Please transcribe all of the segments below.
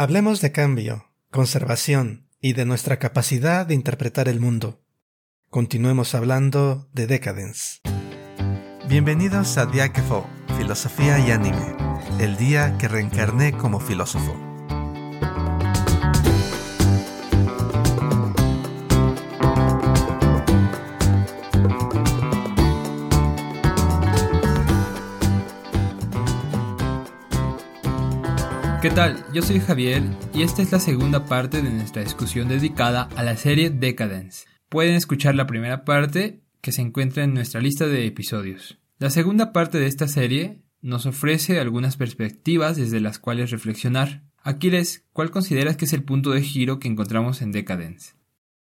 Hablemos de cambio, conservación y de nuestra capacidad de interpretar el mundo. Continuemos hablando de Decadence. Bienvenidos a Diáquefo, Filosofía y Anime, el día que reencarné como filósofo. ¿Qué tal? Yo soy Javier y esta es la segunda parte de nuestra discusión dedicada a la serie Decadence. Pueden escuchar la primera parte que se encuentra en nuestra lista de episodios. La segunda parte de esta serie nos ofrece algunas perspectivas desde las cuales reflexionar. Aquiles, ¿cuál consideras que es el punto de giro que encontramos en Decadence?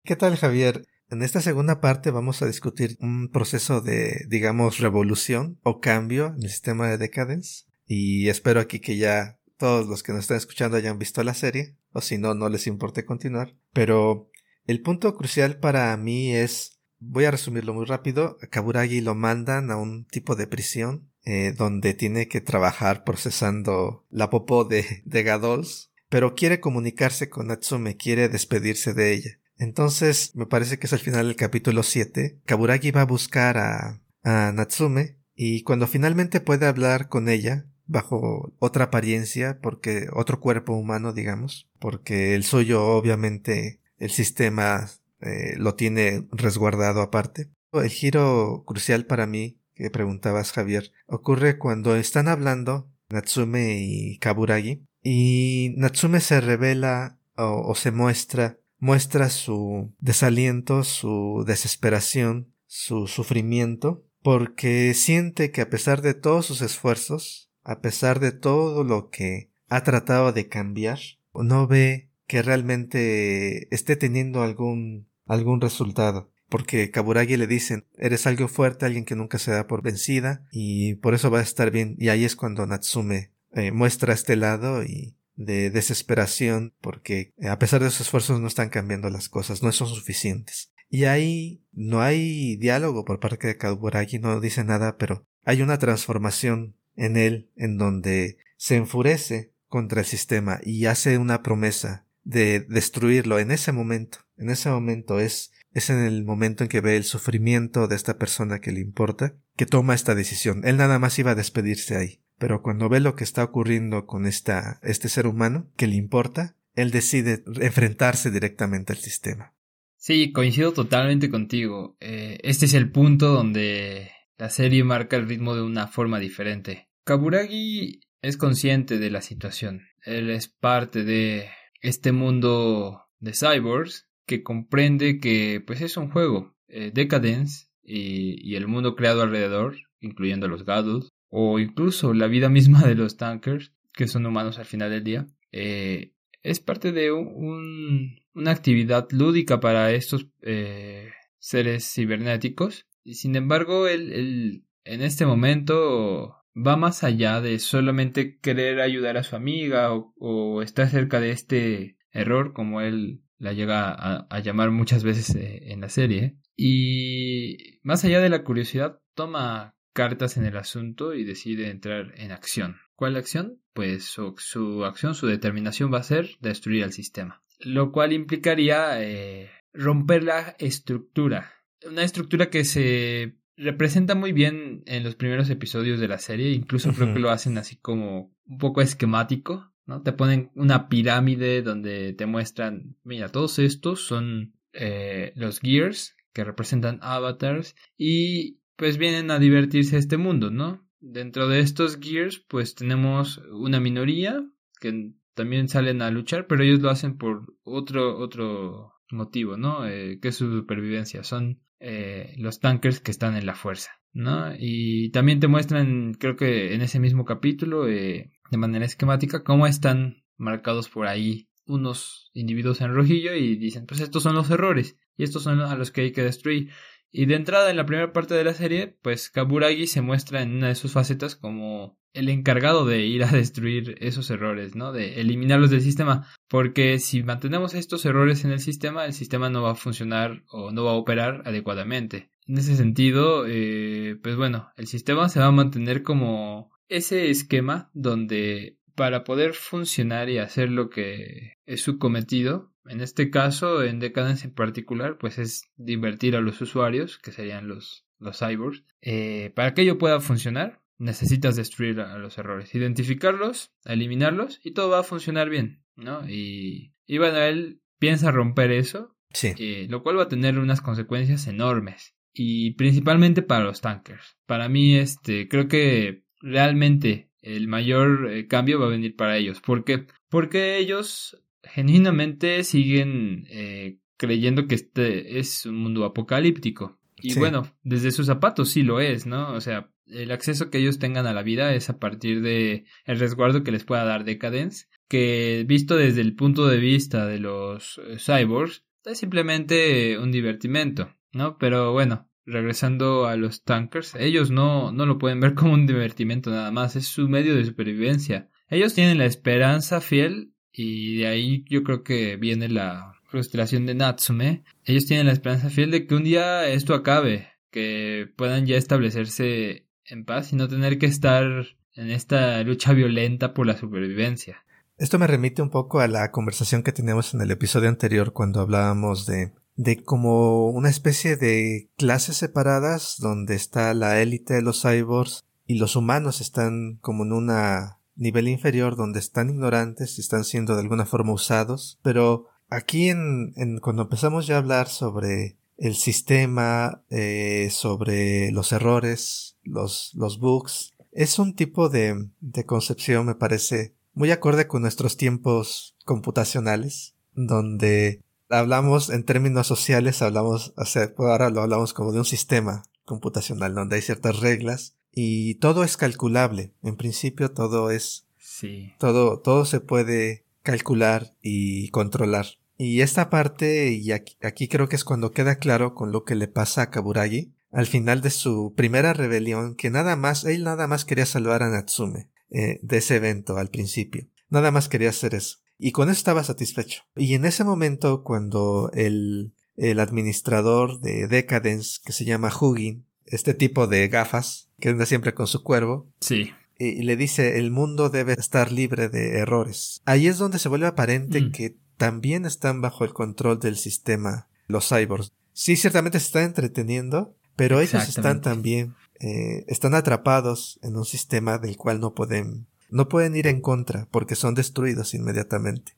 ¿Qué tal Javier? En esta segunda parte vamos a discutir un proceso de, digamos, revolución o cambio en el sistema de Decadence. Y espero aquí que ya todos los que nos están escuchando hayan visto la serie, o si no, no les importe continuar. Pero el punto crucial para mí es, voy a resumirlo muy rápido, a Kaburagi lo mandan a un tipo de prisión eh, donde tiene que trabajar procesando la popó de, de Gadols, pero quiere comunicarse con Natsume, quiere despedirse de ella. Entonces, me parece que es al final del capítulo 7, Kaburagi va a buscar a, a Natsume y cuando finalmente puede hablar con ella, bajo otra apariencia, porque otro cuerpo humano, digamos, porque el suyo obviamente el sistema eh, lo tiene resguardado aparte. El giro crucial para mí, que preguntabas Javier, ocurre cuando están hablando Natsume y Kaburagi, y Natsume se revela o se muestra, muestra su desaliento, su desesperación, su sufrimiento, porque siente que a pesar de todos sus esfuerzos, a pesar de todo lo que ha tratado de cambiar, no ve que realmente esté teniendo algún algún resultado. Porque Kaburagi le dicen, eres algo fuerte, alguien que nunca se da por vencida, y por eso va a estar bien. Y ahí es cuando Natsume eh, muestra este lado y de desesperación, porque eh, a pesar de sus esfuerzos no están cambiando las cosas, no son suficientes. Y ahí no hay diálogo por parte de Kaburagi, no dice nada, pero hay una transformación en él en donde se enfurece contra el sistema y hace una promesa de destruirlo en ese momento. En ese momento es es en el momento en que ve el sufrimiento de esta persona que le importa, que toma esta decisión. Él nada más iba a despedirse ahí. Pero cuando ve lo que está ocurriendo con esta, este ser humano que le importa, él decide enfrentarse directamente al sistema. Sí, coincido totalmente contigo. Eh, este es el punto donde la serie marca el ritmo de una forma diferente. Kaburagi es consciente de la situación. Él es parte de este mundo de cyborgs que comprende que pues es un juego. Eh, Decadence y, el mundo creado alrededor, incluyendo los Gaddles, o incluso la vida misma de los tankers, que son humanos al final del día, eh, es parte de una actividad lúdica para estos eh, seres cibernéticos. Y sin embargo, él en este momento va más allá de solamente querer ayudar a su amiga o, estar cerca de este error, como él la llega a, llamar muchas veces eh, en la serie. Y más allá de la curiosidad, toma cartas en el asunto y decide entrar en acción. ¿Cuál acción? Pues su, acción, su determinación va a ser destruir el sistema. Lo cual implicaría eh, romper la estructura. Una estructura que se representa muy bien en los primeros episodios de la serie, incluso creo que lo hacen así como un poco esquemático, ¿no? Te ponen una pirámide donde te muestran, mira, todos estos son eh, los Gears que representan avatars y pues vienen a divertirse a este mundo, ¿no? Dentro de estos Gears pues tenemos una minoría que también salen a luchar, pero ellos lo hacen por otro, otro motivo, ¿no? Eh, que es su supervivencia. Son eh, los tankers que están en la fuerza, ¿no? Y también te muestran, creo que en ese mismo capítulo, eh, de manera esquemática, cómo están marcados por ahí unos individuos en rojillo y dicen, pues estos son los errores y estos son a los que hay que destruir. Y de entrada, en la primera parte de la serie, pues Kaburagi se muestra en una de sus facetas como el encargado de ir a destruir esos errores, ¿no? De eliminarlos del sistema. Porque si mantenemos estos errores en el sistema, el sistema no va a funcionar o no va a operar adecuadamente. En ese sentido, eh, pues bueno, el sistema se va a mantener como ese esquema donde para poder funcionar y hacer lo que es su cometido, en este caso, en Decadence en particular, pues es divertir a los usuarios, que serían los, los cyborgs. Eh, para que ello pueda funcionar, necesitas destruir a los errores, identificarlos, eliminarlos y todo va a funcionar bien, ¿no? Y, y bueno, él piensa romper eso, sí. Eh, lo cual va a tener unas consecuencias enormes y principalmente para los tankers. Para mí, este, creo que realmente el mayor eh, cambio va a venir para ellos. ¿Por qué? Porque ellos genuinamente siguen eh, creyendo que este es un mundo apocalíptico. Y bueno, desde sus zapatos sí lo es, ¿no? O sea, el acceso que ellos tengan a la vida es a partir de el resguardo que les pueda dar Decadence, que visto desde el punto de vista de los eh, cyborgs, es simplemente un divertimento, ¿no? Pero bueno, regresando a los tankers, ellos no, no lo pueden ver como un divertimento nada más, es su medio de supervivencia. Ellos tienen la esperanza fiel y de ahí yo creo que viene la frustración de Natsume. Ellos tienen la esperanza fiel de que un día esto acabe, que puedan ya establecerse en paz y no tener que estar en esta lucha violenta por la supervivencia. Esto me remite un poco a la conversación que teníamos en el episodio anterior cuando hablábamos de de como una especie de clases separadas donde está la élite de los cyborgs y los humanos están como en una nivel inferior donde están ignorantes y están siendo de alguna forma usados. Pero aquí en, en cuando empezamos ya a hablar sobre el sistema, eh, sobre los errores, los, los bugs, es un tipo de, de concepción, me parece, muy acorde con nuestros tiempos computacionales, donde hablamos en términos sociales, hablamos, o sea, ahora lo hablamos como de un sistema computacional donde hay ciertas reglas y todo es calculable. En principio todo es, sí. todo, todo se puede calcular y controlar. Y esta parte, y aquí, aquí creo que es cuando queda claro con lo que le pasa a Kaburagi, al final de su primera rebelión, que nada más, él nada más quería salvar a Natsume eh, de ese evento al principio. Nada más quería hacer eso. Y con eso estaba satisfecho. Y en ese momento, cuando el, el administrador de Decadence, que se llama Hugin, este tipo de gafas, que anda siempre con su cuervo, sí. y, le dice el mundo debe estar libre de errores. Ahí es donde se vuelve aparente Mm. que también están bajo el control del sistema los cyborgs. Sí, ciertamente se están entreteniendo, pero ellos están también, eh, están atrapados en un sistema del cual no pueden, no pueden ir en contra porque son destruidos inmediatamente.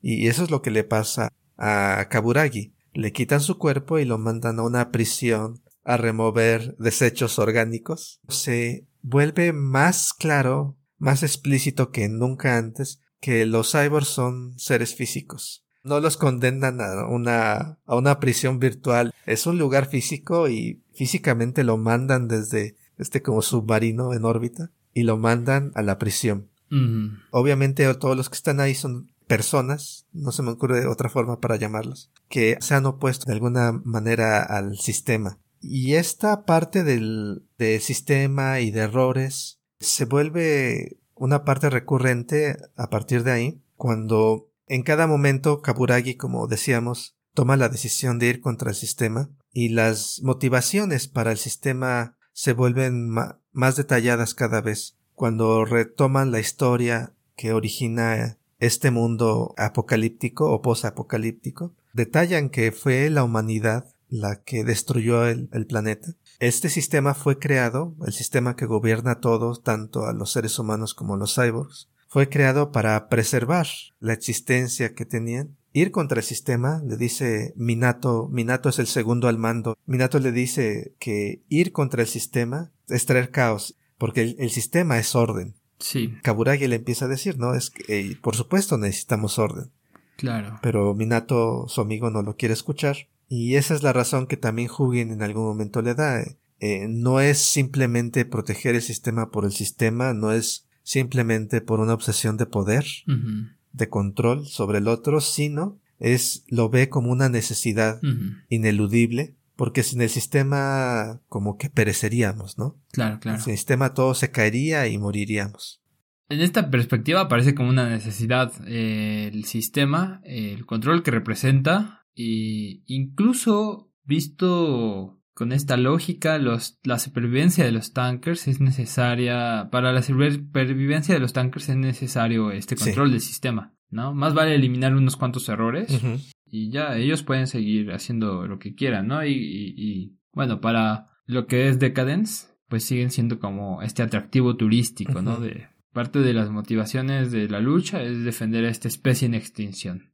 Y eso es lo que le pasa a Kaburagi. Le quitan su cuerpo y lo mandan a una prisión a remover desechos orgánicos. Se vuelve más claro, más explícito que nunca antes que los cyborgs son seres físicos. No los condenan a una, a una prisión virtual. Es un lugar físico y físicamente lo mandan desde este como submarino en órbita y lo mandan a la prisión. Obviamente todos los que están ahí son personas, no se me ocurre otra forma para llamarlos, que se han opuesto de alguna manera al sistema. Y esta parte del, sistema y de errores se vuelve una parte recurrente a partir de ahí, cuando en cada momento Kaburagi, como decíamos, toma la decisión de ir contra el sistema y las motivaciones para el sistema se vuelven más detalladas cada vez cuando retoman la historia que origina este mundo apocalíptico o posapocalíptico, detallan que fue la humanidad la que destruyó el, el planeta. Este sistema fue creado, el sistema que gobierna a todos, tanto a los seres humanos como a los cyborgs, fue creado para preservar la existencia que tenían. Ir contra el sistema, le dice Minato, Minato es el segundo al mando, Minato le dice que ir contra el sistema es traer caos, porque el, el sistema es orden. Sí, Kaburagi le empieza a decir, no, es que, eh, por supuesto necesitamos orden, claro. pero Minato, su amigo, no lo quiere escuchar. Y esa es la razón que también Hugin en algún momento le da. eh. Eh, no es simplemente proteger el sistema por el sistema, no es simplemente por una obsesión de poder, de control sobre el otro, sino es, lo ve como una necesidad ineludible, porque sin el sistema como que pereceríamos, ¿no? Claro, claro. Sin el sistema todo se caería y moriríamos. En esta perspectiva parece como una necesidad eh, el sistema, el control que representa y incluso visto con esta lógica, los, la supervivencia de los tankers es necesaria, para la supervivencia de los tankers es necesario este control del sistema, ¿no? Más vale eliminar unos cuantos errores y ya ellos pueden seguir haciendo lo que quieran, ¿no? Y, y, bueno, para lo que es Decadence, pues siguen siendo como este atractivo turístico, ¿no? De parte de las motivaciones de la lucha es defender a esta especie en extinción.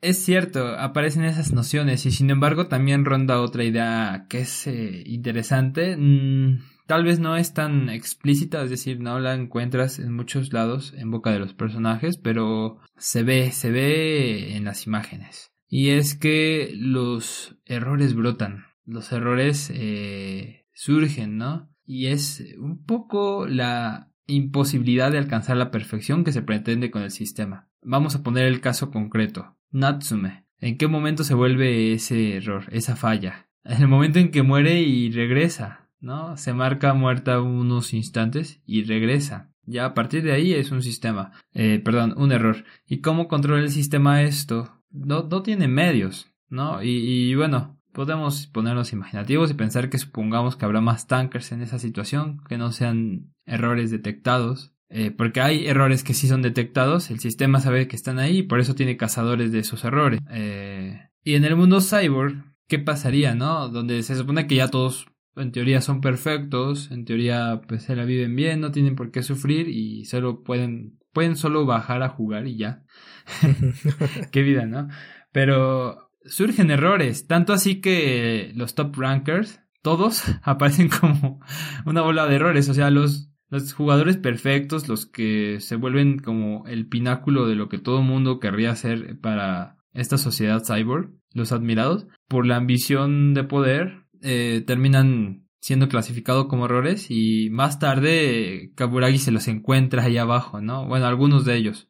Es cierto, aparecen esas nociones y sin embargo también ronda otra idea que es eh, interesante. Mm, tal vez no es tan explícita, es decir, no la encuentras en muchos lados en boca de los personajes, pero se ve, se ve en las imágenes. Y es que los errores brotan, los errores eh, surgen, ¿no? Y es un poco la imposibilidad de alcanzar la perfección que se pretende con el sistema. Vamos a poner el caso concreto. Natsume. ¿En qué momento se vuelve ese error, esa falla? En el momento en que muere y regresa, ¿no? Se marca muerta unos instantes y regresa. Ya a partir de ahí es un sistema, eh, perdón, un error. ¿Y cómo controla el sistema esto? No, no tiene medios, ¿no? Y, y bueno, podemos ponernos imaginativos y pensar que supongamos que habrá más tankers en esa situación, que no sean errores detectados, eh, porque hay errores que sí son detectados, el sistema sabe que están ahí y por eso tiene cazadores de esos errores. Eh, y en el mundo cyborg, ¿qué pasaría, no? Donde se supone que ya todos en teoría son perfectos, en teoría pues se la viven bien, no tienen por qué sufrir y solo pueden, pueden solo bajar a jugar y ya. qué vida, ¿no? Pero surgen errores, tanto así que los top rankers, todos aparecen como una bola de errores, o sea, los los jugadores perfectos, los que se vuelven como el pináculo de lo que todo mundo querría hacer para esta sociedad cyborg, los admirados, por la ambición de poder, eh, terminan siendo clasificados como errores y más tarde Kaburagi se los encuentra ahí abajo, ¿no? Bueno, algunos de ellos.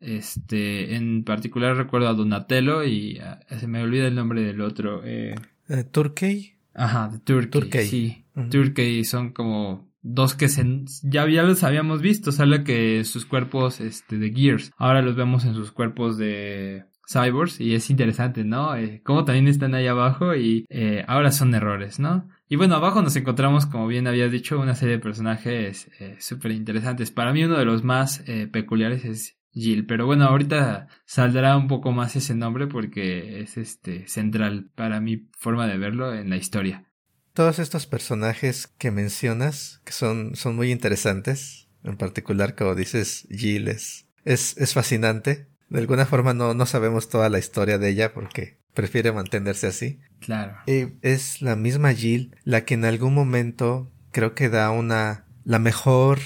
Este, en particular recuerdo a Donatello y ah, se me olvida el nombre del otro. Eh... eh Turkey. Ajá, Turkey. Sí, Turkey son como dos que se, ya, ya los habíamos visto, solo que sus cuerpos este, de Gears, ahora los vemos en sus cuerpos de cyborgs y es interesante, ¿no? Eh, como también están ahí abajo y eh, ahora son errores, ¿no? Y bueno, abajo nos encontramos, como bien habías dicho, una serie de personajes eh, súper interesantes. Para mí uno de los más eh, peculiares es Jill, pero bueno, ahorita saldrá un poco más ese nombre porque es este central para mi forma de verlo en la historia todos estos personajes que mencionas, que son, son muy interesantes, en particular, como dices, Jill es, es, fascinante. De alguna forma no, no sabemos toda la historia de ella porque prefiere mantenerse así. Claro. Y es la misma Jill la que en algún momento creo que da una, la mejor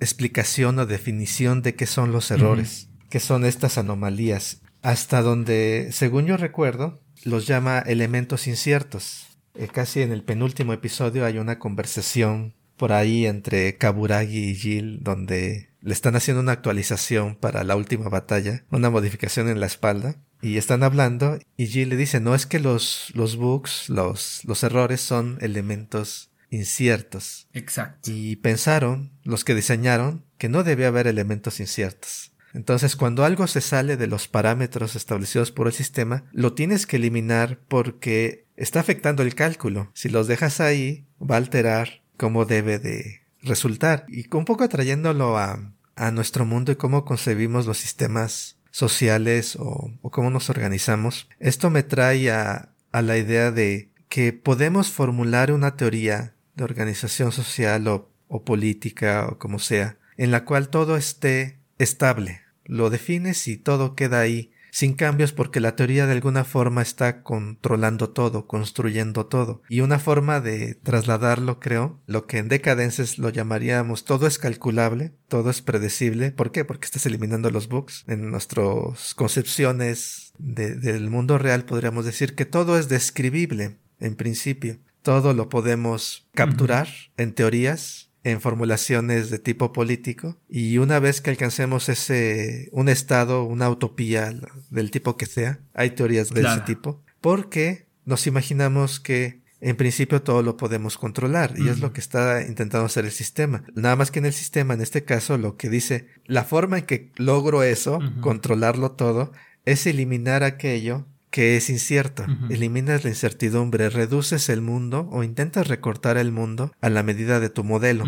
explicación o definición de qué son los errores, qué son estas anomalías, hasta donde, según yo recuerdo, los llama elementos inciertos. Eh, casi en el penúltimo episodio hay una conversación por ahí entre Kaburagi y Jill donde le están haciendo una actualización para la última batalla, una modificación en la espalda, y están hablando y Jill le dice, no es que los, los bugs, los, los errores son elementos inciertos. Exacto. Y pensaron, los que diseñaron, que no debe haber elementos inciertos. Entonces, cuando algo se sale de los parámetros establecidos por el sistema, lo tienes que eliminar porque está afectando el cálculo. Si los dejas ahí, va a alterar cómo debe de resultar. Y un poco atrayéndolo a, nuestro mundo y cómo concebimos los sistemas sociales o, cómo nos organizamos, esto me trae a, a la idea de que podemos formular una teoría de organización social o, o política o como sea, en la cual todo esté estable. Lo defines y todo queda ahí sin cambios porque la teoría de alguna forma está controlando todo, construyendo todo. Y una forma de trasladarlo, creo, lo que en decadences lo llamaríamos todo es calculable, todo es predecible. ¿Por qué? Porque estás eliminando los bugs. En nuestras concepciones del mundo real podríamos decir que todo es describible, en principio. Todo lo podemos capturar en teorías en formulaciones de tipo político y una vez que alcancemos ese un estado, una utopía del tipo que sea, hay teorías de ese tipo, porque nos imaginamos que en principio todo lo podemos controlar y es lo que está intentando hacer el sistema. Nada más que en el sistema, en este caso, lo que dice, la forma en que logro eso, controlarlo todo, es eliminar aquello que es incierto. Eliminas la incertidumbre, reduces el mundo o intentas recortar el mundo a la medida de tu modelo,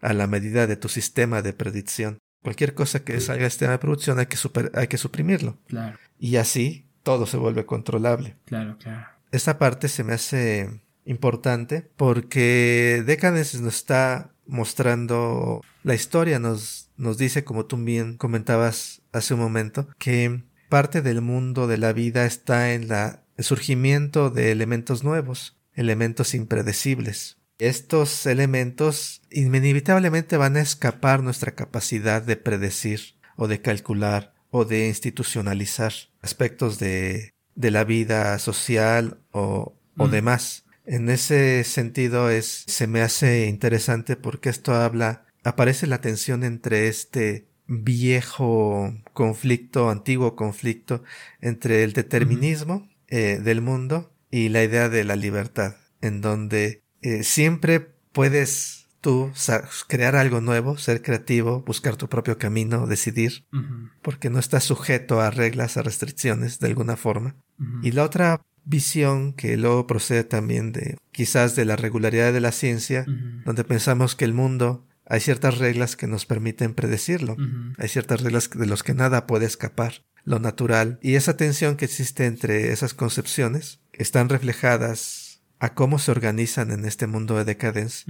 a la medida de tu sistema de predicción. Cualquier cosa que salga del sistema de producción hay que, hay que suprimirlo. Claro. Y así todo se vuelve controlable. Claro, claro. Esta parte se me hace importante porque Decadence nos está mostrando la historia, nos, nos dice, como tú bien comentabas hace un momento, que parte del mundo de la vida está en la, el surgimiento de elementos nuevos, elementos impredecibles. Estos elementos inevitablemente van a escapar nuestra capacidad de predecir o de calcular o de institucionalizar aspectos de, de la vida social o, o mm. demás. En ese sentido es, se me hace interesante porque esto habla, aparece la tensión entre este viejo conflicto, antiguo conflicto entre el determinismo eh, del mundo y la idea de la libertad, en donde eh, siempre puedes tú crear algo nuevo, ser creativo, buscar tu propio camino, decidir, porque no estás sujeto a reglas, a restricciones de alguna forma. Y la otra visión que luego procede también de quizás de la regularidad de la ciencia, donde pensamos que el mundo hay ciertas reglas que nos permiten predecirlo, hay ciertas reglas de los que nada puede escapar, lo natural, y esa tensión que existe entre esas concepciones están reflejadas a cómo se organizan en este mundo de decadence,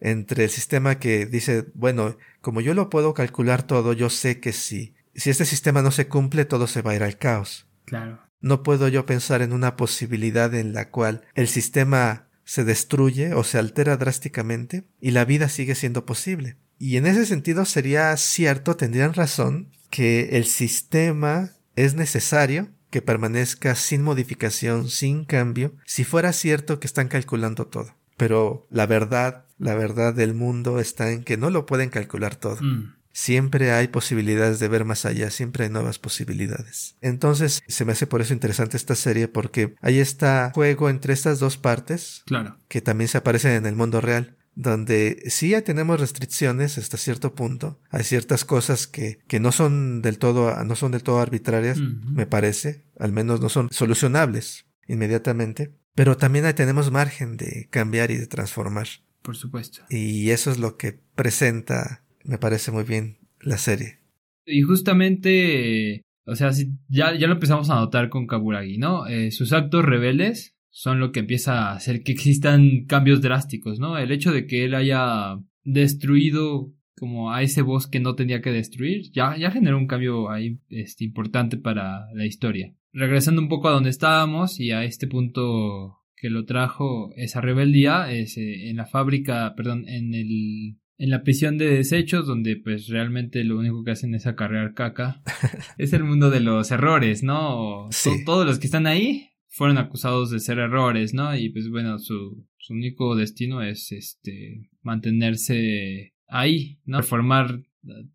entre el sistema que dice, bueno, como yo lo puedo calcular todo, yo sé que si, si este sistema no se cumple, todo se va a ir al caos. Claro. No puedo yo pensar en una posibilidad en la cual el sistema se destruye o se altera drásticamente y la vida sigue siendo posible. Y en ese sentido sería cierto, tendrían razón, que el sistema es necesario que permanezca sin modificación, sin cambio, si fuera cierto que están calculando todo. Pero la verdad, la verdad del mundo está en que no lo pueden calcular todo. Mm. Siempre hay posibilidades de ver más allá, siempre hay nuevas posibilidades. Entonces, se me hace por eso interesante esta serie porque hay está juego entre estas dos partes. Claro. Que también se aparecen en el mundo real donde sí ya tenemos restricciones hasta cierto punto. Hay ciertas cosas que, que no son del todo, no son del todo arbitrarias, me parece. Al menos no son solucionables inmediatamente. Pero también tenemos margen de cambiar y de transformar. Por supuesto. Y eso es lo que presenta me parece muy bien la serie. Y justamente, o sea, ya, ya lo empezamos a notar con Kaburagi, ¿no? Eh, sus actos rebeldes son lo que empieza a hacer que existan cambios drásticos, ¿no? El hecho de que él haya destruido como a ese bosque no tenía que destruir, ya, ya generó un cambio ahí este, importante para la historia. Regresando un poco a donde estábamos y a este punto que lo trajo esa rebeldía, es, eh, en la fábrica, perdón, en el en la prisión de desechos, donde pues realmente lo único que hacen es acarrear caca. es el mundo de los errores, ¿no? todos los que están ahí fueron acusados de ser errores, ¿no? Y pues bueno, su, su único destino es este mantenerse ahí, ¿no? Reformar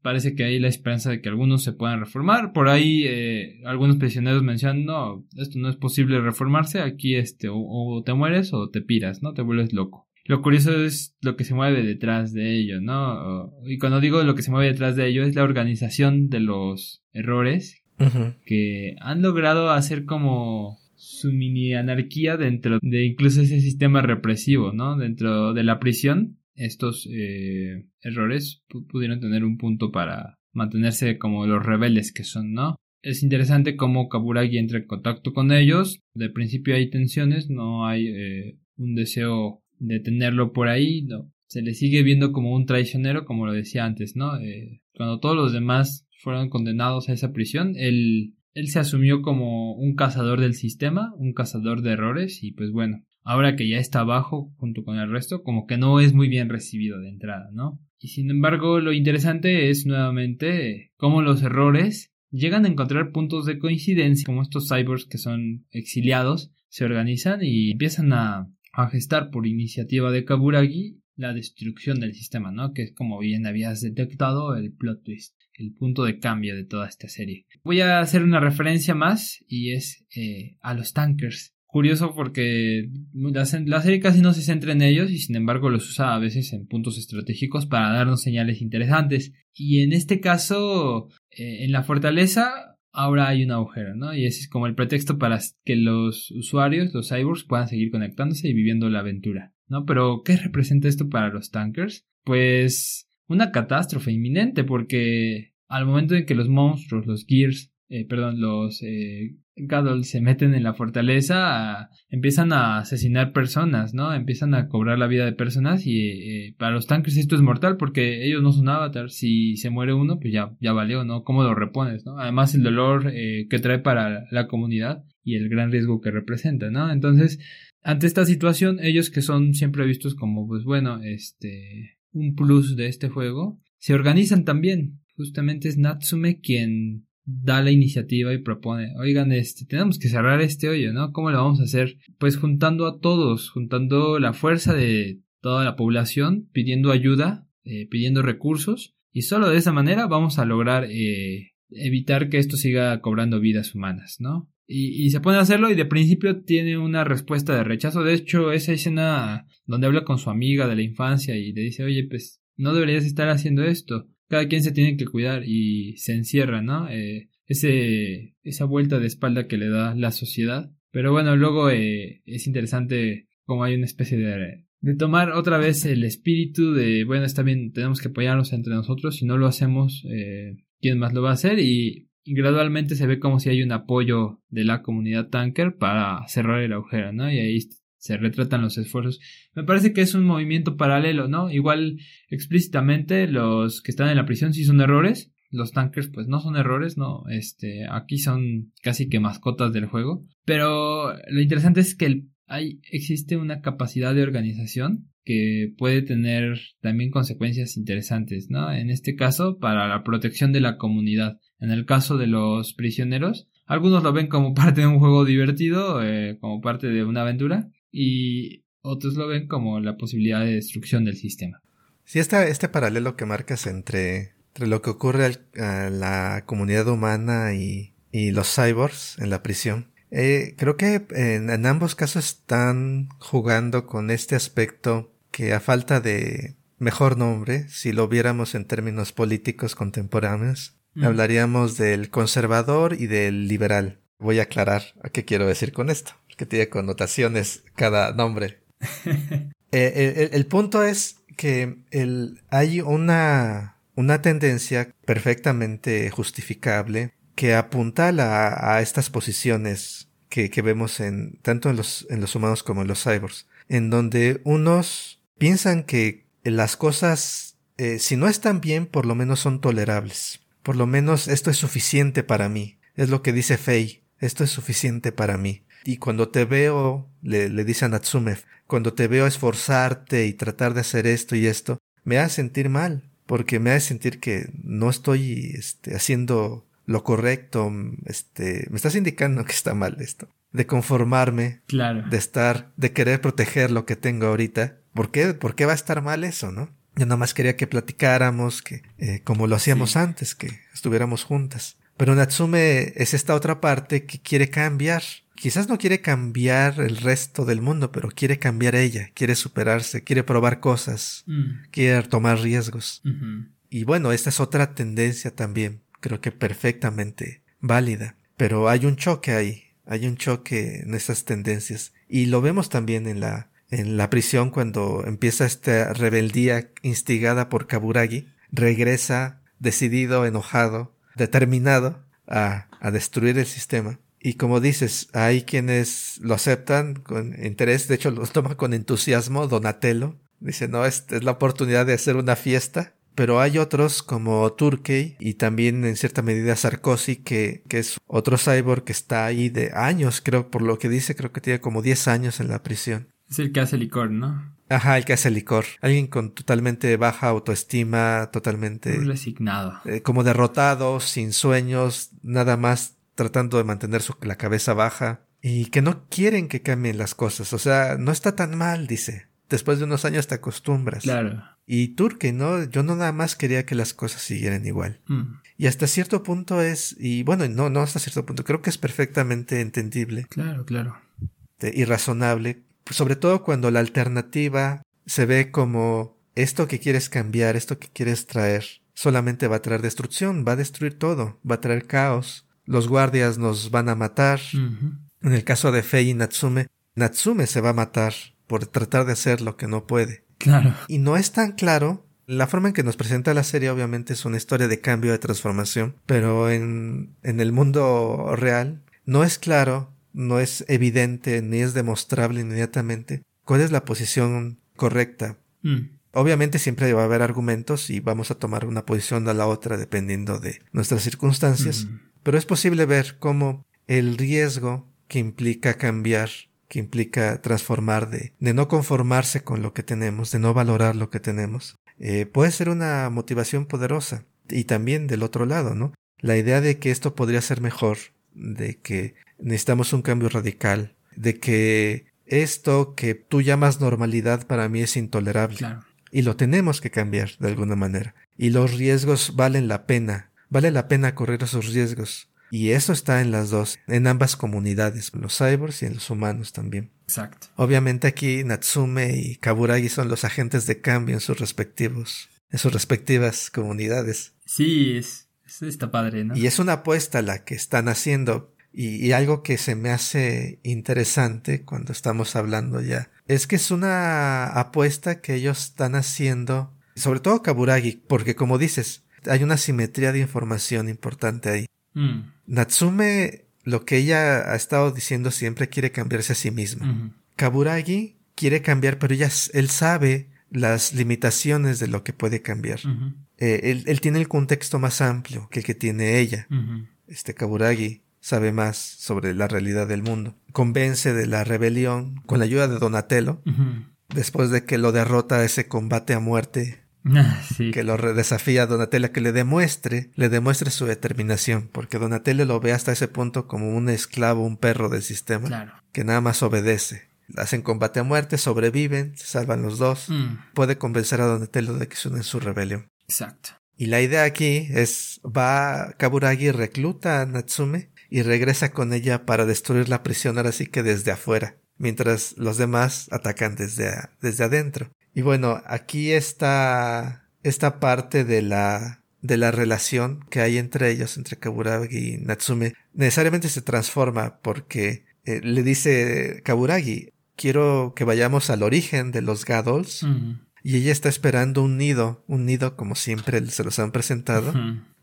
parece que hay la esperanza de que algunos se puedan reformar. Por ahí eh, algunos prisioneros mencionan, no, esto no es posible reformarse, aquí este, o, te mueres o te piras, ¿no? Te vuelves loco. Lo curioso es lo que se mueve detrás de ello, ¿no? Y cuando digo lo que se mueve detrás de ello es la organización de los errores que han logrado hacer como su mini anarquía dentro de incluso ese sistema represivo, ¿no? Dentro de la prisión, estos eh, errores pudieron tener un punto para mantenerse como los rebeldes que son, ¿no? Es interesante cómo Kaburagi entra en contacto con ellos. De principio hay tensiones, no hay eh, un deseo de tenerlo por ahí, no. Se le sigue viendo como un traicionero, como lo decía antes, ¿no? Eh, cuando todos los demás fueron condenados a esa prisión, él, él se asumió como un cazador del sistema, un cazador de errores, y pues bueno, ahora que ya está abajo junto con el resto, como que no es muy bien recibido de entrada, ¿no? Y sin embargo, lo interesante es nuevamente cómo los errores llegan a encontrar puntos de coincidencia, como estos cyborgs que son exiliados, se organizan y empiezan a a gestar por iniciativa de Kaburagi la destrucción del sistema, ¿no? Que es como bien habías detectado el plot twist, el punto de cambio de toda esta serie. Voy a hacer una referencia más y es eh, a los tankers. Curioso porque la, serie casi no se centra en ellos y sin embargo los usa a veces en puntos estratégicos para darnos señales interesantes. Y en este caso, eh, en la fortaleza ahora hay un agujero, ¿no? Y ese es como el pretexto para que los usuarios, los cyborgs, puedan seguir conectándose y viviendo la aventura, ¿no? Pero, ¿qué representa esto para los tankers? Pues una catástrofe inminente, porque al momento en que los monstruos, los gears, eh, perdón, los eh, se meten en la fortaleza, empiezan a asesinar personas, ¿no? Empiezan a cobrar la vida de personas y eh, para los tanques esto es mortal porque ellos no son avatar. Si se muere uno, pues ya, ya valió, ¿no? ¿Cómo lo repones? Además el dolor eh, que trae para la comunidad y el gran riesgo que representa, ¿no? Entonces, ante esta situación, ellos que son siempre vistos como, pues bueno, este, un plus de este juego, se organizan también. Justamente es Natsume quien da la iniciativa y propone, oigan, este, tenemos que cerrar este hoyo, ¿no? ¿Cómo lo vamos a hacer? Pues juntando a todos, juntando la fuerza de toda la población, pidiendo ayuda, eh, pidiendo recursos, y solo de esa manera vamos a lograr eh, evitar que esto siga cobrando vidas humanas, ¿no? Y, y, se pone a hacerlo y de principio tiene una respuesta de rechazo. De hecho, esa escena donde habla con su amiga de la infancia y le dice, oye, pues no deberías estar haciendo esto cada quien se tiene que cuidar y se encierra, ¿no? Eh, ese, esa vuelta de espalda que le da la sociedad. Pero bueno, luego eh, es interesante como hay una especie de, de tomar otra vez el espíritu de, bueno, está bien, tenemos que apoyarnos entre nosotros, si no lo hacemos, eh, ¿quién más lo va a hacer? Y, gradualmente se ve como si hay un apoyo de la comunidad tanker para cerrar el agujero, ¿no? Y ahí se retratan los esfuerzos. Me parece que es un movimiento paralelo, ¿no? Igual explícitamente los que están en la prisión sí son errores, los tankers pues no son errores, no, este, aquí son casi que mascotas del juego, pero lo interesante es que hay, existe una capacidad de organización que puede tener también consecuencias interesantes, ¿no? En este caso, para la protección de la comunidad. En el caso de los prisioneros, algunos lo ven como parte de un juego divertido, eh, como parte de una aventura, y otros lo ven como la posibilidad de destrucción del sistema. Sí, este, este paralelo que marcas entre, entre lo que ocurre a la comunidad humana y, y los cyborgs en la prisión. Eh, creo que en, en, ambos casos están jugando con este aspecto que a falta de mejor nombre, si lo viéramos en términos políticos contemporáneos, mm. hablaríamos del conservador y del liberal. Voy a aclarar a qué quiero decir con esto que tiene connotaciones cada nombre. Eh, el, punto es que el, hay una, una tendencia perfectamente justificable que apunta a, a estas posiciones que, que, vemos en, tanto en los, en los humanos como en los cyborgs, en donde unos piensan que las cosas, eh, si no están bien, por lo menos son tolerables. Por lo menos esto es suficiente para mí. Es lo que dice Fei. Esto es suficiente para mí. Y cuando te veo, le, le dice a Natsume, cuando te veo esforzarte y tratar de hacer esto y esto, me hace sentir mal, porque me hace sentir que no estoy este, haciendo lo correcto, este, me estás indicando que está mal esto. De conformarme, claro. de estar, de querer proteger lo que tengo ahorita. ¿Por qué, por qué va a estar mal eso, no? Yo nada más quería que platicáramos, que, eh, como lo hacíamos antes, que estuviéramos juntas. Pero Natsume es esta otra parte que quiere cambiar, quizás no quiere cambiar el resto del mundo, pero quiere cambiar ella, quiere superarse, quiere probar cosas, mm. quiere tomar riesgos. Y bueno, esta es otra tendencia también, creo que perfectamente válida. Pero hay un choque ahí, hay un choque en estas tendencias. Y lo vemos también en la, en la prisión cuando empieza esta rebeldía instigada por Kaburagi, regresa decidido, enojado, determinado a, a destruir el sistema y como dices, hay quienes lo aceptan con interés, de hecho lo toman con entusiasmo, Donatello. Dice, no, es, es la oportunidad de hacer una fiesta. Pero hay otros como Turkey y también en cierta medida Sarkozy, que, que es otro cyborg que está ahí de años, creo, por lo que dice, creo que tiene como 10 años en la prisión. Es el que hace licor, ¿no? Ajá, el que hace licor. Alguien con totalmente baja autoestima, totalmente... Resignado. Eh, como derrotado, sin sueños, nada más tratando de mantener su, la cabeza baja y que no quieren que cambien las cosas. O sea, no está tan mal, dice. Después de unos años te acostumbras. Claro. Y Turque, ¿no? Yo no nada más quería que las cosas siguieran igual. Mm. Y hasta cierto punto es, y bueno, no, no hasta cierto punto, creo que es perfectamente entendible. Claro, claro. y razonable, sobre todo cuando la alternativa se ve como esto que quieres cambiar, esto que quieres traer, solamente va a traer destrucción, va a destruir todo, va a traer caos, los guardias nos van a matar. En el caso de Fei y Natsume, Natsume se va a matar por tratar de hacer lo que no puede. Claro. Y no es tan claro. La forma en que nos presenta la serie obviamente es una historia de cambio, de transformación, pero en, en el mundo real no es claro, no es evidente, ni es demostrable inmediatamente cuál es la posición correcta. Mm. Obviamente siempre va a haber argumentos y vamos a tomar una posición a la otra dependiendo de nuestras circunstancias, Mm. Pero es posible ver cómo el riesgo que implica cambiar, que implica transformar, de, de no conformarse con lo que tenemos, de no valorar lo que tenemos, eh, puede ser una motivación poderosa. Y también del otro lado, ¿no? La idea de que esto podría ser mejor, de que necesitamos un cambio radical, de que esto que tú llamas normalidad para mí es intolerable. Claro. Y lo tenemos que cambiar de alguna manera. Y los riesgos valen la pena. Vale la pena correr esos riesgos. Y eso está en las dos, en ambas comunidades, en los cyborgs y en los humanos también. Exacto. Obviamente aquí Natsume y Kaburagi son los agentes de cambio en sus respectivos, en sus respectivas comunidades. Sí, es, es- está padre, ¿no? Y es una apuesta la que están haciendo. Y, y algo que se me hace interesante cuando estamos hablando ya, es que es una apuesta que ellos están haciendo, sobre todo Kaburagi, porque como dices, hay una simetría de información importante ahí. Mm. Natsume, lo que ella ha estado diciendo siempre, quiere cambiarse a sí misma. Kaburagi quiere cambiar, pero ella, él sabe las limitaciones de lo que puede cambiar. Eh, él, él tiene el contexto más amplio que el que tiene ella. Este Kaburagi sabe más sobre la realidad del mundo. Convence de la rebelión con la ayuda de Donatello, después de que lo derrota ese combate a muerte, sí. que lo desafía a Donatello que le demuestre, le demuestre su determinación, porque Donatello lo ve hasta ese punto como un esclavo, un perro del sistema, Claro. que nada más obedece. Hacen combate a muerte, sobreviven, se salvan los dos. Mm. Puede convencer a Donatello de que se une en su rebelión. Exacto. Y la idea aquí es, va Kaburagi, recluta a Natsume y regresa con ella para destruir la prisión ahora sí que desde afuera, mientras los demás atacan desde, a- desde adentro. Y bueno, aquí está esta parte de la, de la relación que hay entre ellos, entre Kaburagi y Natsume, necesariamente se transforma porque eh, le dice Kaburagi, quiero que vayamos al origen de los Gadols. Y ella está esperando un nido, un nido como siempre se los han presentado,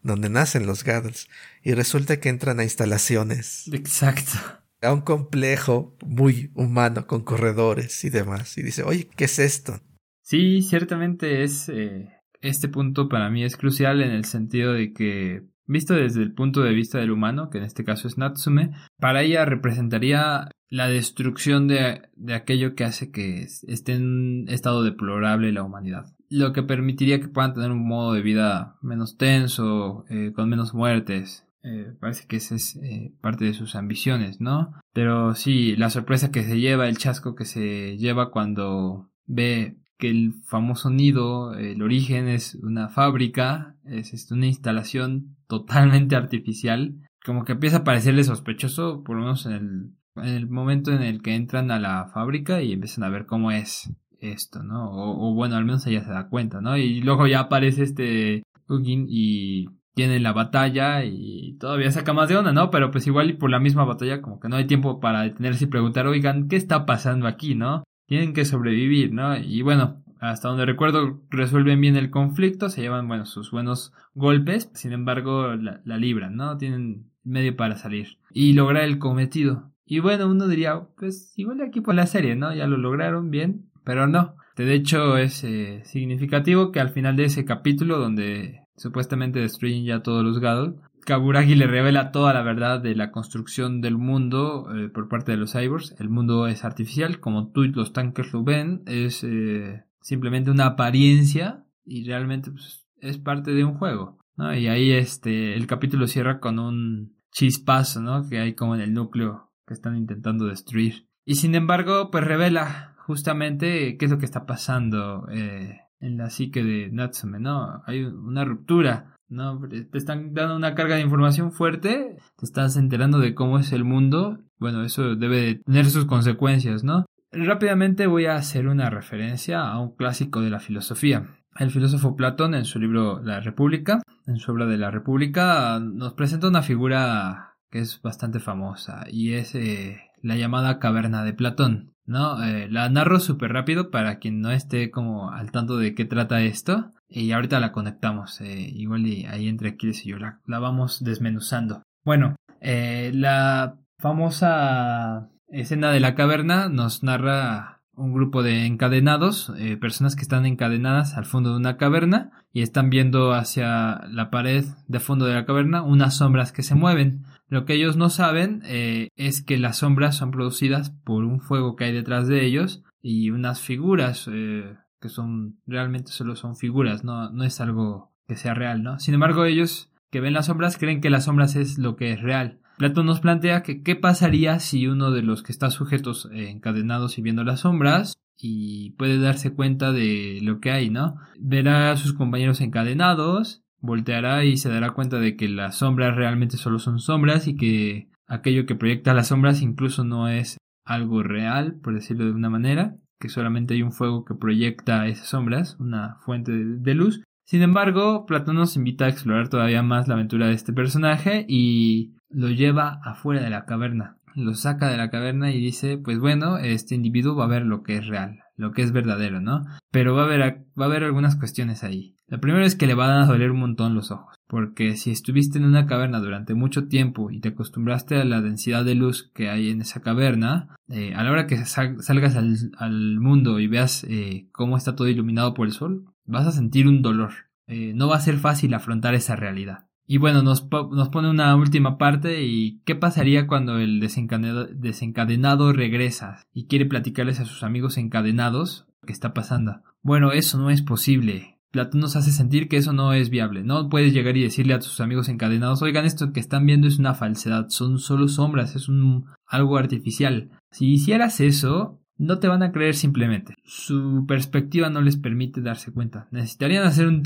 donde nacen los Gaddles. Y resulta que entran a instalaciones, Exacto. A un complejo muy humano con corredores y demás. Y dice, oye, ¿qué es esto? Sí, ciertamente es. eh, este punto para mí es crucial en el sentido de que, visto desde el punto de vista del humano, que en este caso es Natsume, para ella representaría la destrucción de, de aquello que hace que es- esté en un estado deplorable la humanidad. Lo que permitiría que puedan tener un modo de vida menos tenso, eh, con menos muertes. Eh, parece que esa es eh, parte de sus ambiciones, ¿no? Pero sí, la sorpresa que se lleva, el chasco que se lleva cuando ve que el famoso nido, el origen es una fábrica, es este, una instalación totalmente artificial, como que empieza a parecerle sospechoso, por lo menos en el, en el momento en el que entran a la fábrica y empiezan a ver cómo es esto, ¿no? O, o bueno, al menos ella se da cuenta, ¿no? Y luego ya aparece este Ugin y tiene la batalla y todavía saca más de onda, ¿no? Pero pues igual y por la misma batalla como que no hay tiempo para detenerse y preguntar, oigan, ¿qué está pasando aquí, no? Tienen que sobrevivir, ¿no? Y bueno, hasta donde recuerdo resuelven bien el conflicto, se llevan, bueno, sus buenos golpes, sin embargo la, libran, ¿no? Tienen medio para salir y lograr el cometido. Y bueno, uno diría, pues igual aquí por la serie, ¿no? Ya lo lograron bien, pero no. De hecho es eh, significativo que al final de ese capítulo donde supuestamente destruyen ya todos los Gadol, Kaburagi le revela toda la verdad de la construcción del mundo eh, por parte de los cyborgs. El mundo es artificial, como tú y los tankers lo ven, es eh, simplemente una apariencia y realmente pues, es parte de un juego. Y ahí este el capítulo cierra con un chispazo, ¿no? Que hay como en el núcleo que están intentando destruir. Y sin embargo, pues revela justamente qué es lo que está pasando eh, en la psique de Natsume, ¿no? Hay una ruptura, ¿no? Te están dando una carga de información fuerte, te estás enterando de cómo es el mundo, bueno, eso debe de tener sus consecuencias, ¿no? Rápidamente voy a hacer una referencia a un clásico de la filosofía. El filósofo Platón en su libro La República, en su obra de la República, nos presenta una figura que es bastante famosa y es eh, la llamada caverna de Platón. ¿No? Eh, la narro súper rápido para quien no esté como al tanto de qué trata esto y ahorita la conectamos. Eh, igual ahí entre Aquiles y yo la, la vamos desmenuzando. Bueno, la famosa escena de la caverna nos narra un grupo de encadenados, eh, personas que están encadenadas al fondo de una caverna y están viendo hacia la pared de fondo de la caverna unas sombras que se mueven. Lo que ellos no saben eh, es que las sombras son producidas por un fuego que hay detrás de ellos y unas figuras eh, que son realmente solo son figuras, no, no es algo que sea real, ¿no? Sin embargo, ellos que ven las sombras creen que las sombras es lo que es real. Platón nos plantea que qué pasaría si uno de los que está sujetos eh, encadenados y viendo las sombras y puede darse cuenta de lo que hay, ¿no? Verá a sus compañeros encadenados, volteará y se dará cuenta de que las sombras realmente solo son sombras y que aquello que proyecta las sombras incluso no es algo real, por decirlo de una manera, que solamente hay un fuego que proyecta esas sombras, una fuente de luz. Sin embargo, Platón nos invita a explorar todavía más la aventura de este personaje y lo lleva afuera de la caverna, lo saca de la caverna y dice, pues bueno, este individuo va a ver lo que es real, lo que es verdadero, ¿no? Pero va a haber, va a haber algunas cuestiones ahí. La primera es que le van a doler un montón los ojos, porque si estuviste en una caverna durante mucho tiempo y te acostumbraste a la densidad de luz que hay en esa caverna, eh, a la hora que salgas al, mundo y veas eh, cómo está todo iluminado por el sol, vas a sentir un dolor. Eh, no va a ser fácil afrontar esa realidad. Y bueno, nos, nos pone una última parte y qué pasaría cuando el desencadenado, regresa y quiere platicarles a sus amigos encadenados qué está pasando. Bueno, eso no es posible. Platón nos hace sentir que eso no es viable. No puedes llegar y decirle a tus amigos encadenados, oigan, esto que están viendo es una falsedad, son solo sombras, es un algo artificial. Si hicieras eso, no te van a creer simplemente. Su perspectiva no les permite darse cuenta. Necesitarían hacer un,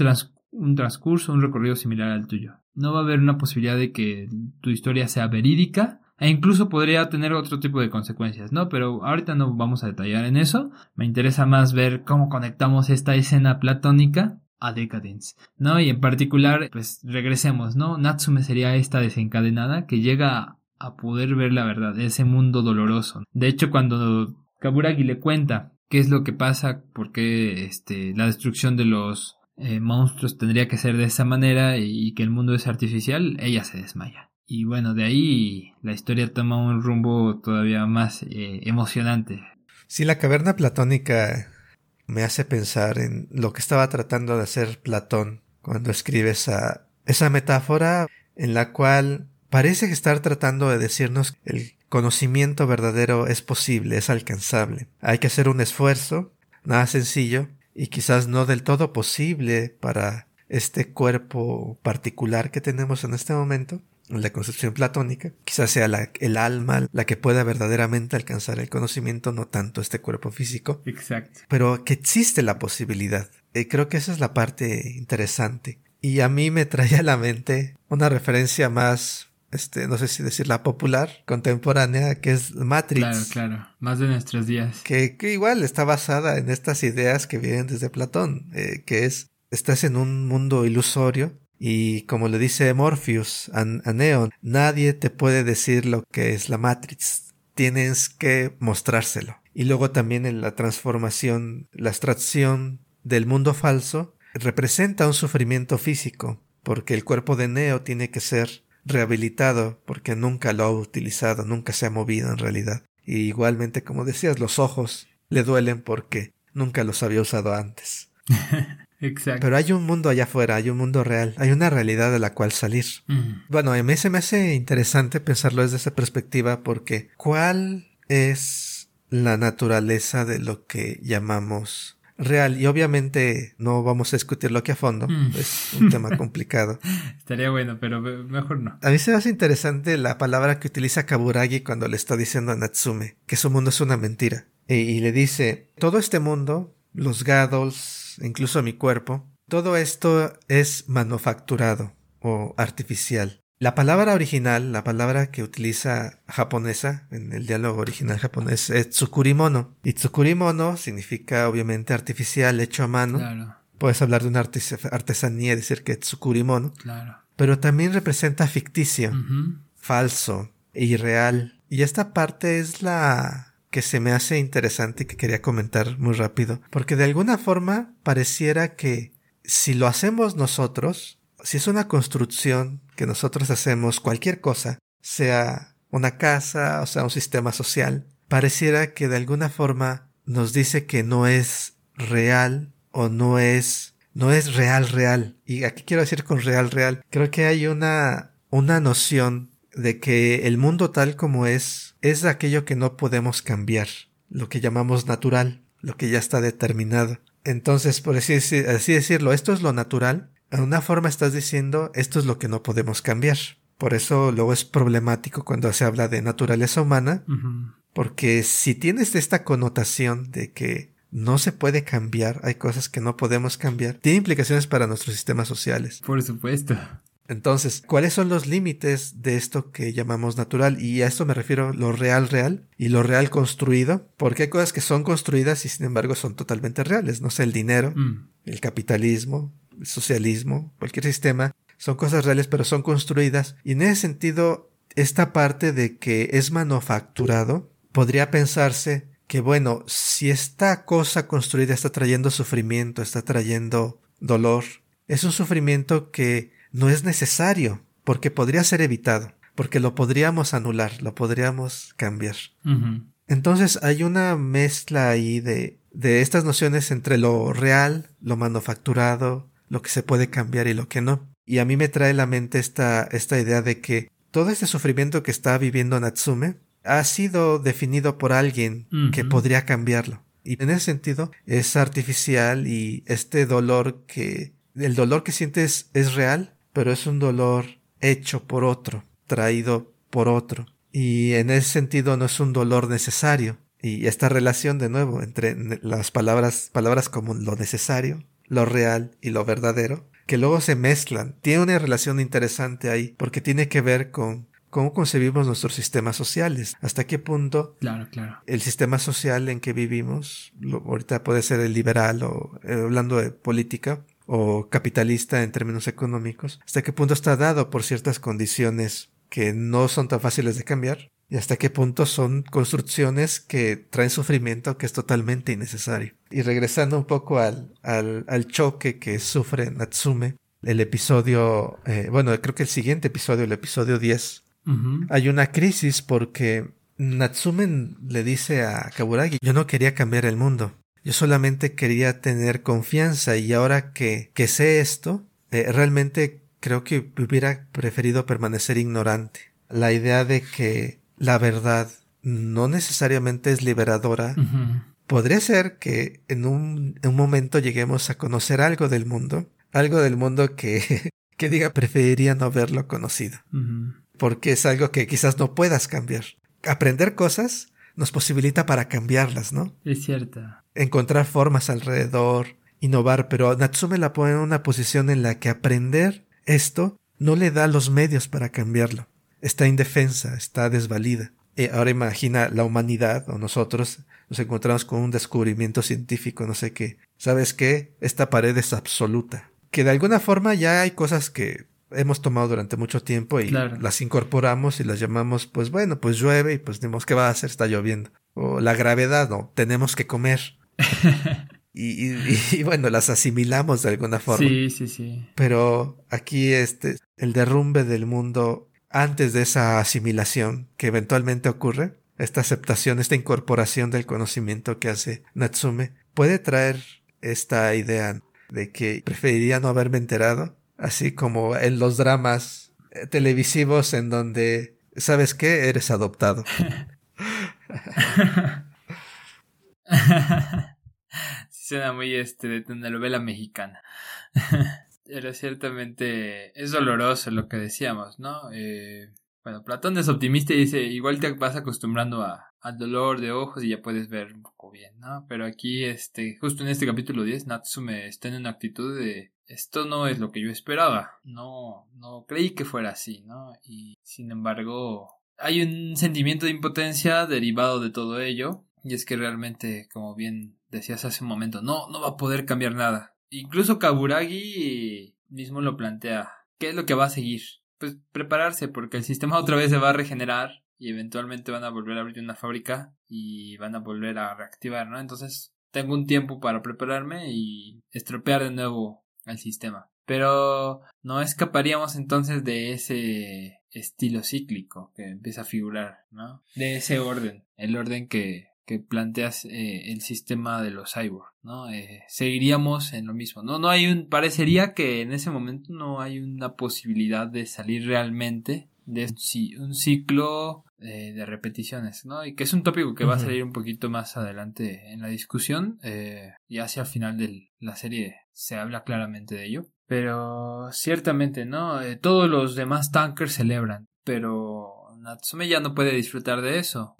un transcurso, un recorrido similar al tuyo no va a haber una posibilidad de que tu historia sea verídica e incluso podría tener otro tipo de consecuencias, ¿no? Pero ahorita no vamos a detallar en eso. Me interesa más ver cómo conectamos esta escena platónica a Decadence, ¿no? Y en particular, pues regresemos, ¿no? Natsume sería esta desencadenada que llega a poder ver la verdad, ese mundo doloroso. De hecho, cuando Kaburagi le cuenta qué es lo que pasa, por qué este, la destrucción de los eh, monstruos tendría que ser de esa manera y que el mundo es artificial, ella se desmaya. Y bueno, de ahí la historia toma un rumbo todavía más eh, emocionante. Sí, la caverna platónica me hace pensar en lo que estaba tratando de hacer Platón cuando escribe esa, esa metáfora en la cual parece estar tratando de decirnos que el conocimiento verdadero es posible, es alcanzable. Hay que hacer un esfuerzo, nada sencillo, y quizás no del todo posible para este cuerpo particular que tenemos en este momento, en la concepción platónica, quizás sea la, el alma la que pueda verdaderamente alcanzar el conocimiento, no tanto este cuerpo físico. Exacto. Pero que existe la posibilidad. Y creo que esa es la parte interesante. Y a mí me trae a la mente una referencia más este, no sé si decirla popular, contemporánea, que es Matrix. Claro, claro, más de nuestros días. Que, que igual está basada en estas ideas que vienen desde Platón, eh, que es, estás en un mundo ilusorio y como le dice Morpheus a, a Neon, nadie te puede decir lo que es la Matrix, tienes que mostrárselo. Y luego también en la transformación, la abstracción del mundo falso representa un sufrimiento físico, porque el cuerpo de Neo tiene que ser rehabilitado porque nunca lo ha utilizado, nunca se ha movido en realidad. Y igualmente, como decías, los ojos le duelen porque nunca los había usado antes. Exacto. Pero hay un mundo allá afuera, hay un mundo real, hay una realidad de la cual salir. Mm. Bueno, a mí se me hace interesante pensarlo desde esa perspectiva porque ¿cuál es la naturaleza de lo que llamamos real y obviamente no vamos a discutirlo aquí a fondo, mm. es un tema complicado. Estaría bueno, pero mejor no. A mí se me hace interesante la palabra que utiliza Kaburagi cuando le está diciendo a Natsume que su mundo es una mentira. Y, le dice, todo este mundo, los gados, incluso mi cuerpo, todo esto es manufacturado o artificial. La palabra original, la palabra que utiliza japonesa en el diálogo original japonés es tsukurimono. Y tsukurimono significa obviamente artificial, hecho a mano. Claro. Puedes hablar de una artesanía y decir que es tsukurimono. Claro. Pero también representa ficticio. falso e irreal. Y esta parte es la que se me hace interesante y que quería comentar muy rápido, porque de alguna forma pareciera que si lo hacemos nosotros, si es una construcción que nosotros hacemos cualquier cosa, sea una casa, o sea un sistema social, pareciera que de alguna forma nos dice que no es real o no es no es real real. Y aquí quiero decir con real real, creo que hay una una noción de que el mundo tal como es es aquello que no podemos cambiar, lo que llamamos natural, lo que ya está determinado. Entonces, por así, así decirlo, esto es lo natural. En una forma estás diciendo esto es lo que no podemos cambiar. Por eso luego es problemático cuando se habla de naturaleza humana, porque si tienes esta connotación de que no se puede cambiar, hay cosas que no podemos cambiar, tiene implicaciones para nuestros sistemas sociales. Por supuesto. Entonces, ¿cuáles son los límites de esto que llamamos natural? Y a esto me refiero lo real real y lo real construido, porque hay cosas que son construidas y sin embargo son totalmente reales. No sé, el dinero, mm. el capitalismo, socialismo, cualquier sistema, son cosas reales pero son construidas. Y en ese sentido, esta parte de que es manufacturado, podría pensarse que bueno, si esta cosa construida está trayendo sufrimiento, está trayendo dolor, es un sufrimiento que no es necesario, porque podría ser evitado, porque lo podríamos anular, lo podríamos cambiar. Entonces hay una mezcla ahí de, de estas nociones entre lo real, lo manufacturado, lo que se puede cambiar y lo que no. Y a mí me trae a la mente esta, esta idea de que todo este sufrimiento que está viviendo Natsume ha sido definido por alguien que podría cambiarlo. Y en ese sentido es artificial y este dolor que el dolor que sientes es real, pero es un dolor hecho por otro, traído por otro. Y en ese sentido no es un dolor necesario. Y esta relación de nuevo entre las palabras, palabras como lo necesario, lo real y lo verdadero, que luego se mezclan. Tiene una relación interesante ahí, porque tiene que ver con cómo concebimos nuestros sistemas sociales, hasta qué punto claro, claro. el sistema social en que vivimos, ahorita puede ser el liberal o eh, hablando de política, o capitalista en términos económicos, hasta qué punto está dado por ciertas condiciones que no son tan fáciles de cambiar y hasta qué punto son construcciones que traen sufrimiento que es totalmente innecesario. Y regresando un poco al, al, al choque que sufre Natsume, el episodio, eh, bueno, creo que el siguiente episodio, el episodio 10, hay una crisis porque Natsume le dice a Kaburagi, yo no quería cambiar el mundo, yo solamente quería tener confianza y ahora que, que sé esto, eh, realmente creo que hubiera preferido permanecer ignorante. La idea de que la verdad no necesariamente es liberadora. Podría ser que en un, un, momento lleguemos a conocer algo del mundo, algo del mundo que, que diga preferiría no haberlo conocido. Porque es algo que quizás no puedas cambiar. Aprender cosas nos posibilita para cambiarlas, ¿no? Es cierto. Encontrar formas alrededor, innovar, pero Natsume la pone en una posición en la que aprender esto no le da los medios para cambiarlo. Está indefensa, está desvalida. Y ahora imagina la humanidad o nosotros nos encontramos con un descubrimiento científico, no sé qué. ¿Sabes qué? Esta pared es absoluta. Que de alguna forma ya hay cosas que hemos tomado durante mucho tiempo y las incorporamos y las llamamos, pues bueno, pues llueve y pues dimos ¿qué va a hacer? Está lloviendo. O la gravedad, no, tenemos que comer. y, y, bueno, las asimilamos de alguna forma. Sí, sí, sí. Pero aquí este, el derrumbe del mundo antes de esa asimilación que eventualmente ocurre, esta aceptación, esta incorporación del conocimiento que hace Natsume, puede traer esta idea de que preferiría no haberme enterado así como en los dramas eh, televisivos en donde, ¿sabes qué? Eres adoptado. suena muy este de novela mexicana. Pero ciertamente es doloroso lo que decíamos, ¿no? Eh, bueno, Platón es optimista y dice, igual te vas acostumbrando a, al dolor de ojos y ya puedes ver un poco bien, ¿no? Pero aquí, este, justo en este capítulo 10, Natsume está en una actitud de esto no es lo que yo esperaba. No, no creí que fuera así, ¿no? Y sin embargo, hay un sentimiento de impotencia derivado de todo ello. Y es que realmente, como bien decías hace un momento, no, no va a poder cambiar nada. Incluso Kaburagi mismo lo plantea. ¿Qué es lo que va a seguir? pues prepararse porque el sistema otra vez se va a regenerar y eventualmente van a volver a abrir una fábrica y van a volver a reactivar, ¿no? Entonces tengo un tiempo para prepararme y estropear de nuevo el sistema. Pero no escaparíamos entonces de ese estilo cíclico que empieza a figurar, ¿no? De ese orden, el orden que, que planteas eh, el sistema de los cyborg, ¿no? Eh, seguiríamos en lo mismo, ¿no? No hay un, parecería que en ese momento no hay una posibilidad de salir realmente de un ciclo eh, de repeticiones, ¿no? Y que es un tópico que va a salir un poquito más adelante en la discusión eh, y hacia el final de la serie se habla claramente de ello. Pero ciertamente, ¿no? Eh, todos los demás tankers celebran, pero Natsume ya no puede disfrutar de eso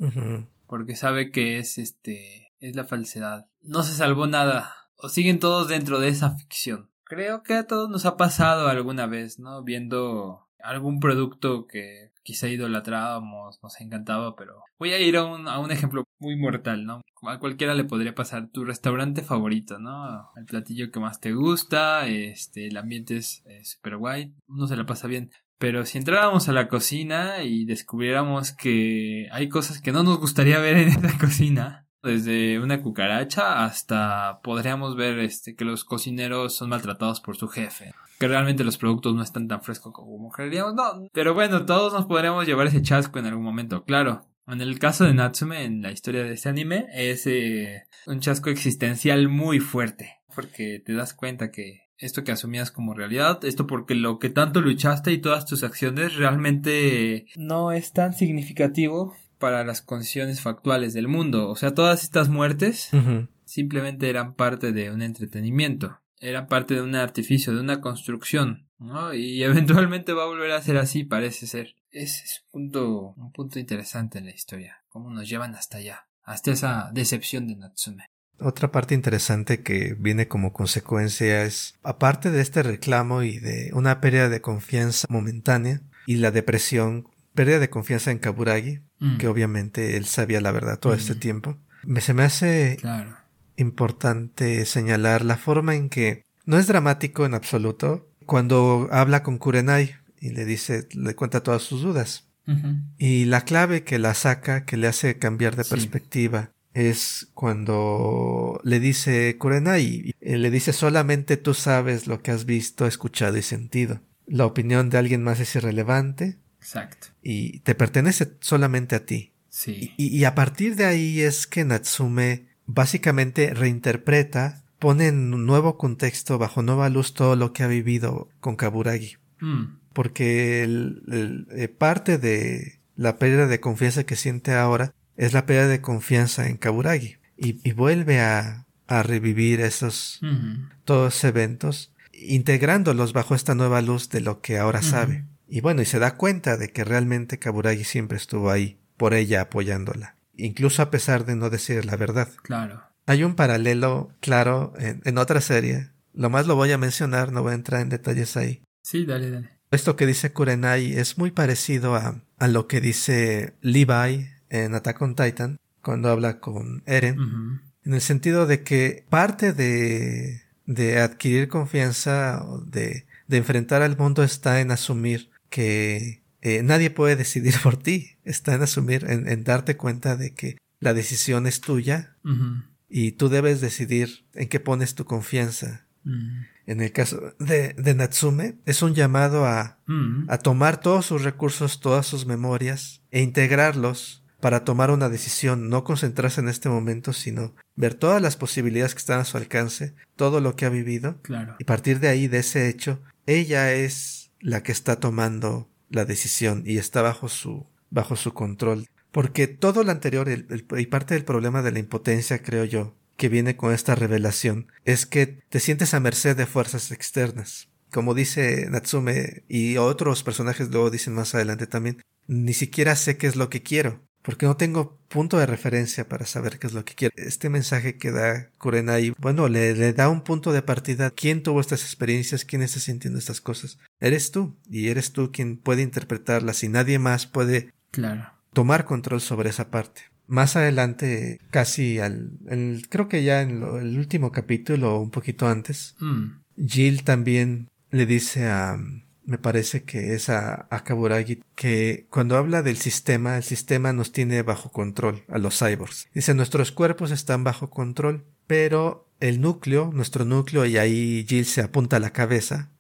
porque sabe que es este es la falsedad. No se salvó nada o siguen todos dentro de esa ficción. Creo que a todos nos ha pasado alguna vez, ¿no? Viendo algún producto que quizá idolatrábamos, nos encantaba, pero voy a ir a un, a un ejemplo muy mortal, ¿no? A cualquiera le podría pasar tu restaurante favorito, ¿no? El platillo que más te gusta, este, el ambiente es super guay, uno se la pasa bien. Pero si entráramos a la cocina y descubriéramos que hay cosas que no nos gustaría ver en esa cocina, desde una cucaracha hasta podríamos ver este que los cocineros son maltratados por su jefe que realmente los productos no están tan frescos como creeríamos. No, pero bueno, todos nos podríamos llevar ese chasco en algún momento, claro. En el caso de Natsume, en la historia de este anime, es eh, un chasco existencial muy fuerte, porque te das cuenta que esto que asumías como realidad, esto porque lo que tanto luchaste y todas tus acciones realmente no es tan significativo para las condiciones factuales del mundo. O sea, todas estas muertes simplemente eran parte de un entretenimiento era parte de un artificio, de una construcción, ¿no? Y eventualmente va a volver a ser así, parece ser. Ese es un punto, un punto interesante en la historia, cómo nos llevan hasta allá, hasta esa decepción de Natsume. Otra parte interesante que viene como consecuencia es, aparte de este reclamo y de una pérdida de confianza momentánea y la depresión, pérdida de confianza en Kaburagi, mm. que obviamente él sabía la verdad todo este mm. tiempo, me, se me hace claro importante señalar la forma en que no es dramático en absoluto cuando habla con Kurenai y le dice, le cuenta todas sus dudas. Y la clave que la saca, que le hace cambiar de perspectiva, es cuando le dice Kurenai, le dice solamente tú sabes lo que has visto, escuchado y sentido. La opinión de alguien más es irrelevante. Exacto. Y te pertenece solamente a ti. Sí. Y, y a partir de ahí es que Natsume básicamente reinterpreta, pone en un nuevo contexto, bajo nueva luz, todo lo que ha vivido con Kaburagi. Mm. Porque el, eh, parte de la pérdida de confianza que siente ahora es la pérdida de confianza en Kaburagi. Y, vuelve a, a, revivir esos, todos eventos, integrándolos bajo esta nueva luz de lo que ahora sabe. Y bueno, y se da cuenta de que realmente Kaburagi siempre estuvo ahí, por ella apoyándola incluso a pesar de no decir la verdad. Claro. Hay un paralelo claro en, otra serie. Lo más lo voy a mencionar, no voy a entrar en detalles ahí. Sí, dale, dale. Esto que dice Kurenai es muy parecido a, a lo que dice Levi en Attack on Titan cuando habla con Eren. En el sentido de que parte de, de adquirir confianza, de, de enfrentar al mundo está en asumir que eh, nadie puede decidir por ti. Está en asumir, en, darte cuenta de que la decisión es tuya y tú debes decidir en qué pones tu confianza. En el caso de, de, Natsume, es un llamado a, a tomar todos sus recursos, todas sus memorias e integrarlos para tomar una decisión, no concentrarse en este momento, sino ver todas las posibilidades que están a su alcance, todo lo que ha vivido, claro. y partir de ahí, de ese hecho, ella es la que está tomando la decisión y está bajo su, bajo su control. Porque todo lo anterior y parte del problema de la impotencia, creo yo, que viene con esta revelación, es que te sientes a merced de fuerzas externas. Como dice Natsume y otros personajes luego dicen más adelante también, ni siquiera sé qué es lo que quiero porque no tengo punto de referencia para saber qué es lo que quiere. Este mensaje que da Kurenai, bueno, le, le, da un punto de partida. ¿Quién tuvo estas experiencias? ¿Quién está sintiendo estas cosas? Eres tú, y eres tú quien puede interpretarlas y nadie más puede claro. tomar control sobre esa parte. Más adelante, casi al, creo que ya en el último capítulo o un poquito antes, mm. Jill también le dice a, me parece que es a, a, Kaburagi, que cuando habla del sistema, el sistema nos tiene bajo control a los cyborgs. Dice, nuestros cuerpos están bajo control, pero el núcleo, nuestro núcleo, y ahí Jill se apunta a la cabeza,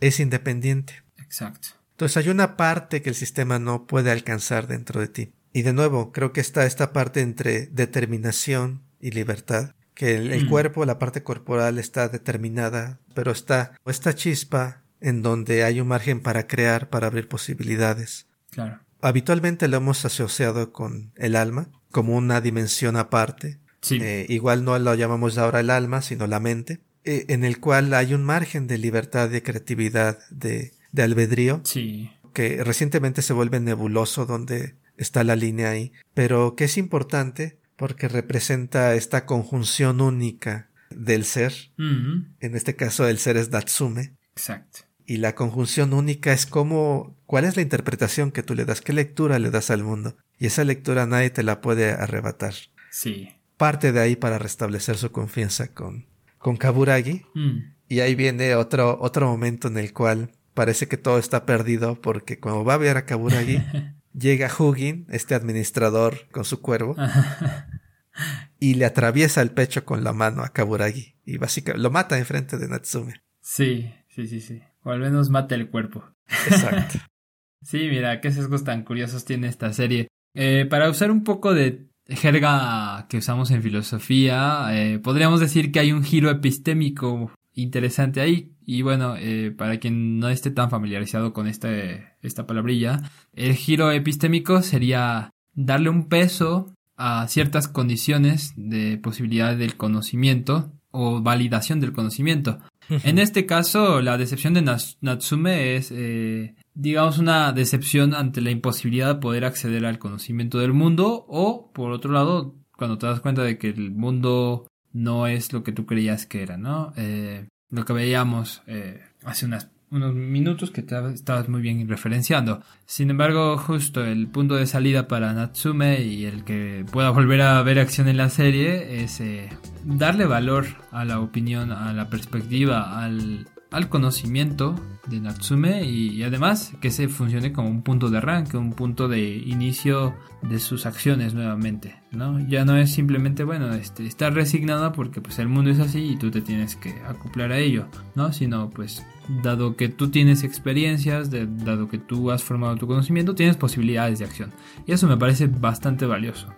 es independiente. Exacto. Entonces hay una parte que el sistema no puede alcanzar dentro de ti. Y de nuevo, creo que está esta parte entre determinación y libertad que el, mm. cuerpo, la parte corporal está determinada, pero está esta chispa en donde hay un margen para crear, para abrir posibilidades. Claro. Habitualmente lo hemos asociado con el alma, como una dimensión aparte. Sí. Eh, igual no lo llamamos ahora el alma, sino la mente, eh, en el cual hay un margen de libertad, de creatividad, de, de albedrío. Sí. Que recientemente se vuelve nebuloso donde está la línea ahí, pero que es importante porque representa esta conjunción única del ser. En este caso el ser es Datsume. Exacto. Y la conjunción única es como cuál es la interpretación que tú le das, qué lectura le das al mundo. Y esa lectura nadie te la puede arrebatar. Sí. Parte de ahí para restablecer su confianza con, con Kaburagi. Mm. Y ahí viene otro, otro momento en el cual parece que todo está perdido porque cuando va a ver a Kaburagi llega Hugin, este administrador, con su cuervo, y le atraviesa el pecho con la mano a Kaburagi. Y básicamente lo mata enfrente de Natsume. Sí, sí, sí, sí. O al menos mata el cuerpo. Exacto. sí, mira, qué sesgos tan curiosos tiene esta serie. Eh, para usar un poco de jerga que usamos en filosofía, eh, podríamos decir que hay un giro epistémico interesante ahí. Y bueno, eh, para quien no esté tan familiarizado con este, esta palabrilla, el giro epistémico sería darle un peso a ciertas condiciones de posibilidad del conocimiento o validación del conocimiento. En este caso, la decepción de Natsume es, eh, digamos, una decepción ante la imposibilidad de poder acceder al conocimiento del mundo o, por otro lado, cuando te das cuenta de que el mundo no es lo que tú creías que era, ¿no? Eh, lo que veíamos eh, hace unas, unos minutos que estabas muy bien referenciando. Sin embargo, justo el punto de salida para Natsume y el que pueda volver a ver acción en la serie es eh, darle valor a la opinión, a la perspectiva, al, al conocimiento de Natsume y, además que se funcione como un punto de arranque, un punto de inicio de sus acciones nuevamente, ¿no? Ya no es simplemente, bueno, este, estar resignada porque pues el mundo es así y tú te tienes que acoplar a ello, ¿no? Sino pues dado que tú tienes experiencias, dado que tú has formado tu conocimiento, tienes posibilidades de acción. Y eso me parece bastante valioso.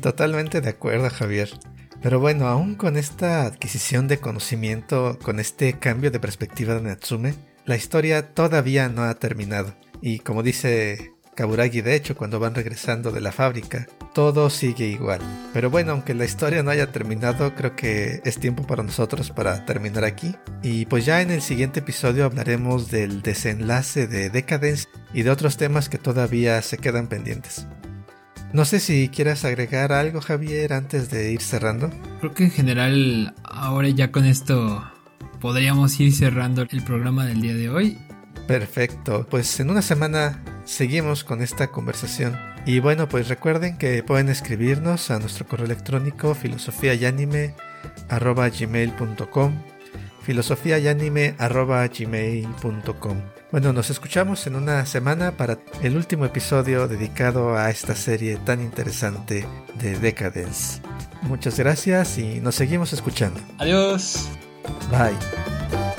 Totalmente de acuerdo, Javier. Pero bueno, aún con esta adquisición de conocimiento, con este cambio de perspectiva de Natsume, la historia todavía no ha terminado. Y como dice Kaburagi, de hecho, cuando van regresando de la fábrica, todo sigue igual. Pero bueno, aunque la historia no haya terminado, creo que es tiempo para nosotros para terminar aquí. Y pues ya en el siguiente episodio hablaremos del desenlace de Decadence y de otros temas que todavía se quedan pendientes. No sé si quieras agregar algo, Javier, antes de ir cerrando. Creo que en general, ahora ya con esto podríamos ir cerrando el programa del día de hoy. Perfecto, pues en una semana seguimos con esta conversación. Y bueno, pues recuerden que pueden escribirnos a nuestro correo electrónico filosofiayanime.gmail.com filosofiayanime.gmail.com bueno, nos escuchamos en una semana para el último episodio dedicado a esta serie tan interesante de Decadence. Muchas gracias y nos seguimos escuchando. Adiós. Bye.